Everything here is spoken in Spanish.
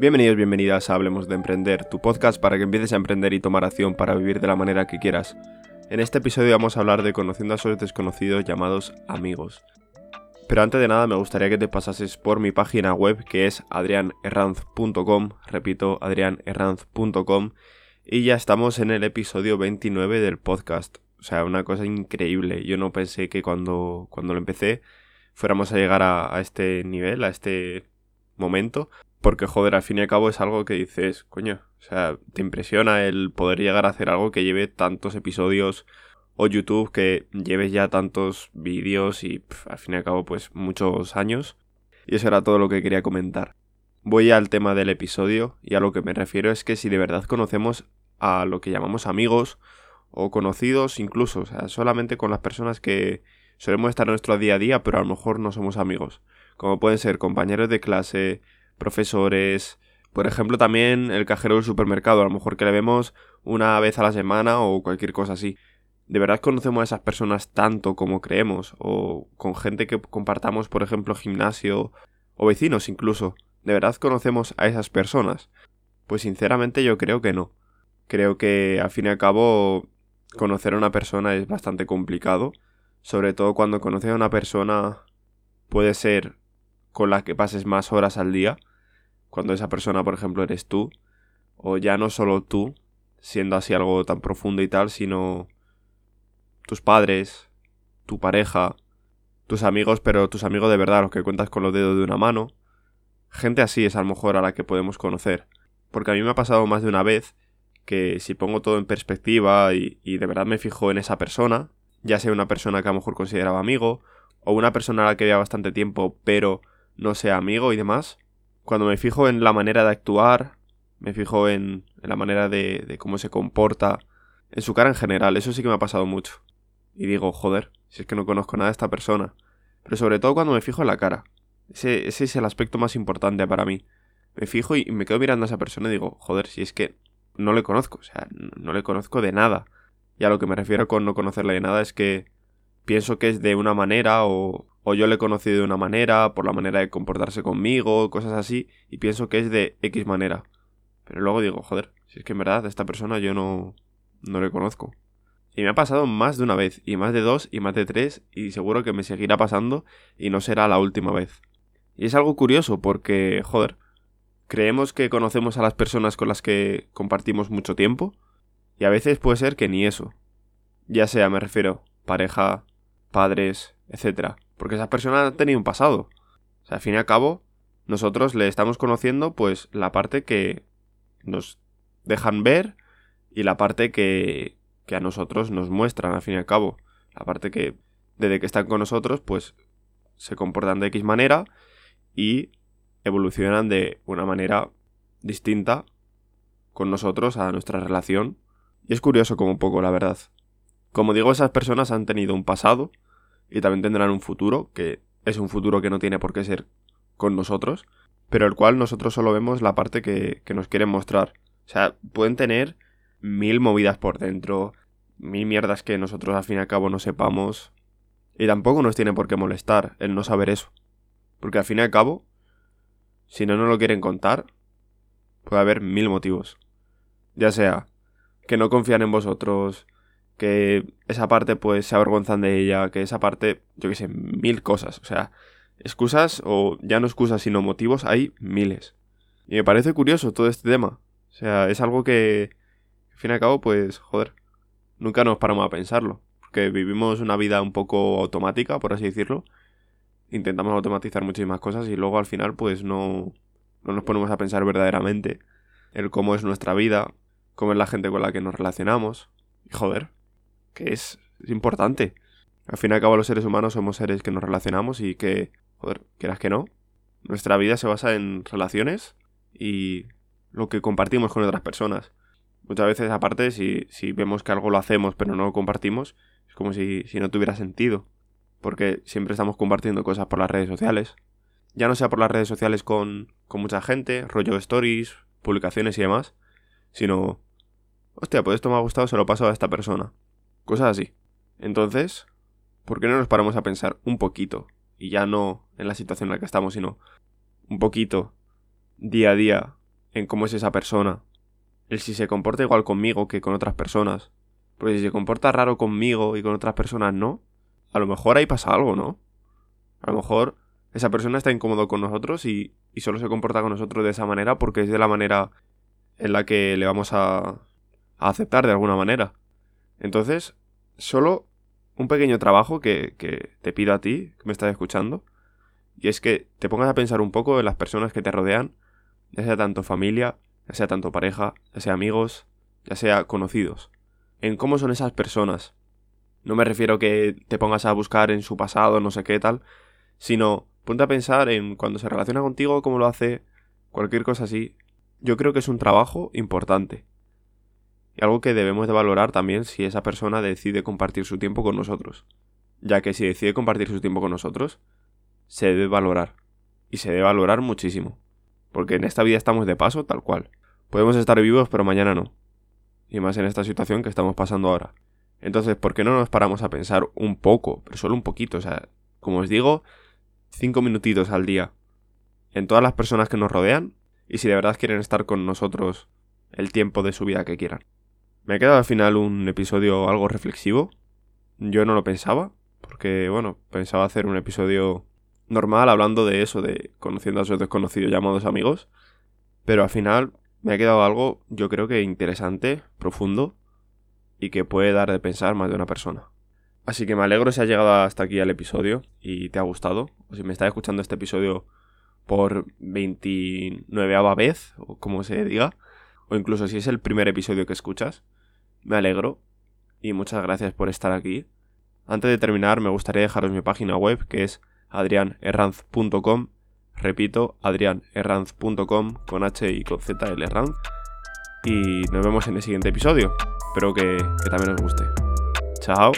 Bienvenidos, bienvenidas a Hablemos de Emprender, tu podcast para que empieces a emprender y tomar acción para vivir de la manera que quieras. En este episodio vamos a hablar de conociendo a esos desconocidos llamados amigos. Pero antes de nada me gustaría que te pasases por mi página web que es adrianerranz.com, repito, adrianerranz.com, y ya estamos en el episodio 29 del podcast. O sea, una cosa increíble. Yo no pensé que cuando, cuando lo empecé fuéramos a llegar a, a este nivel, a este momento. Porque, joder, al fin y al cabo es algo que dices, coño, o sea, te impresiona el poder llegar a hacer algo que lleve tantos episodios o YouTube que lleves ya tantos vídeos y al fin y al cabo pues muchos años. Y eso era todo lo que quería comentar. Voy al tema del episodio y a lo que me refiero es que si de verdad conocemos a lo que llamamos amigos o conocidos incluso, o sea, solamente con las personas que solemos estar en nuestro día a día pero a lo mejor no somos amigos, como pueden ser compañeros de clase, profesores, por ejemplo también el cajero del supermercado, a lo mejor que le vemos una vez a la semana o cualquier cosa así. ¿De verdad conocemos a esas personas tanto como creemos? O con gente que compartamos, por ejemplo, gimnasio o vecinos incluso. ¿De verdad conocemos a esas personas? Pues sinceramente yo creo que no. Creo que al fin y al cabo conocer a una persona es bastante complicado. Sobre todo cuando conoces a una persona puede ser con la que pases más horas al día cuando esa persona, por ejemplo, eres tú, o ya no solo tú, siendo así algo tan profundo y tal, sino tus padres, tu pareja, tus amigos, pero tus amigos de verdad, los que cuentas con los dedos de una mano. Gente así es a lo mejor a la que podemos conocer. Porque a mí me ha pasado más de una vez que si pongo todo en perspectiva y, y de verdad me fijo en esa persona, ya sea una persona que a lo mejor consideraba amigo, o una persona a la que había bastante tiempo pero no sea amigo y demás, cuando me fijo en la manera de actuar, me fijo en, la manera de, de, cómo se comporta, en su cara en general, eso sí que me ha pasado mucho. Y digo, joder, si es que no conozco nada de esta persona. Pero sobre todo cuando me fijo en la cara. Ese, ese es el aspecto más importante para mí. Me fijo y me quedo mirando a esa persona y digo, joder, si es que no le conozco, o sea, no le conozco de nada. Y a lo que me refiero con no conocerle de nada es que pienso que es de una manera o, o yo le he conocido de una manera, por la manera de comportarse conmigo, cosas así, y pienso que es de X manera. Pero luego digo, joder, si es que en verdad esta persona yo no, no le conozco. Y me ha pasado más de una vez, y más de dos, y más de tres, y seguro que me seguirá pasando, y no será la última vez. Y es algo curioso porque, joder, creemos que conocemos a las personas con las que compartimos mucho tiempo, y a veces puede ser que ni eso. Ya sea, me refiero, pareja, padres, etcétera porque esa persona ha tenido un pasado. O sea, al fin y al cabo, nosotros le estamos conociendo pues la parte que nos dejan ver y la parte que, que a nosotros nos muestran, al fin y al cabo. La parte que desde que están con nosotros pues se comportan de X manera y evolucionan de una manera distinta con nosotros a nuestra relación. Y es curioso como un poco, la verdad. Como digo, esas personas han tenido un pasado y también tendrán un futuro, que es un futuro que no tiene por qué ser con nosotros, pero el cual nosotros solo vemos la parte que, que nos quieren mostrar. O sea, pueden tener mil movidas por dentro, mil mierdas que nosotros al fin y al cabo no sepamos, y tampoco nos tiene por qué molestar el no saber eso. Porque al fin y al cabo, si no nos lo quieren contar, puede haber mil motivos. Ya sea que no confían en vosotros, que esa parte pues se avergonzan de ella, que esa parte, yo qué sé, mil cosas, o sea, excusas o ya no excusas sino motivos hay miles. Y me parece curioso todo este tema, o sea, es algo que, al fin y al cabo, pues, joder, nunca nos paramos a pensarlo, porque vivimos una vida un poco automática, por así decirlo, intentamos automatizar muchísimas cosas y luego al final pues no, no nos ponemos a pensar verdaderamente el cómo es nuestra vida, cómo es la gente con la que nos relacionamos. Y joder, que es, importante. Al fin y al cabo los seres humanos somos seres que nos relacionamos y que, joder, quieras que no, nuestra vida se basa en relaciones y lo que compartimos con otras personas. Muchas veces aparte, si, si vemos que algo lo hacemos pero no lo compartimos, es como si, si no tuviera sentido. Porque siempre estamos compartiendo cosas por las redes sociales. Ya no sea por las redes sociales con, con mucha gente, rollo stories, publicaciones y demás, sino, hostia, pues esto me ha gustado, se lo paso a esta persona. Cosas así. Entonces, ¿por qué no nos paramos a pensar un poquito? Y ya no en la situación en la que estamos, sino un poquito, día a día, en cómo es esa persona. El si se comporta igual conmigo que con otras personas. Porque si se comporta raro conmigo y con otras personas no, a lo mejor ahí pasa algo, ¿no? A lo mejor esa persona está incómodo con nosotros y, y solo se comporta con nosotros de esa manera porque es de la manera en la que le vamos a, a aceptar de alguna manera. Entonces, solo un pequeño trabajo que, que te pido a ti, que me estás escuchando, y es que te pongas a pensar un poco en las personas que te rodean, ya sea tanto familia, ya sea tanto pareja, ya sea amigos, ya sea conocidos, en cómo son esas personas. No me refiero que te pongas a buscar en su pasado, no sé qué tal, sino ponte a pensar en cuando se relaciona contigo, cómo lo hace, cualquier cosa así. Yo creo que es un trabajo importante. Algo que debemos de valorar también si esa persona decide compartir su tiempo con nosotros. Ya que si decide compartir su tiempo con nosotros, se debe valorar. Y se debe valorar muchísimo. Porque en esta vida estamos de paso, tal cual. Podemos estar vivos, pero mañana no. Y más en esta situación que estamos pasando ahora. Entonces, ¿por qué no nos paramos a pensar un poco, pero solo un poquito? O sea, como os digo, cinco minutitos al día en todas las personas que nos rodean y si de verdad quieren estar con nosotros el tiempo de su vida que quieran. Me ha quedado al final un episodio algo reflexivo. Yo no lo pensaba, porque bueno, pensaba hacer un episodio normal hablando de eso, de conociendo a esos desconocidos llamados amigos. Pero al final me ha quedado algo, yo creo que interesante, profundo, y que puede dar de pensar más de una persona. Así que me alegro si has llegado hasta aquí al episodio y te ha gustado, o si me estás escuchando este episodio por 29 vez, o como se diga, o incluso si es el primer episodio que escuchas. Me alegro y muchas gracias por estar aquí. Antes de terminar, me gustaría dejaros mi página web que es adrianerranz.com. Repito, adrianerranz.com con H y con Z el Herranz. Y nos vemos en el siguiente episodio. Espero que, que también os guste. Chao.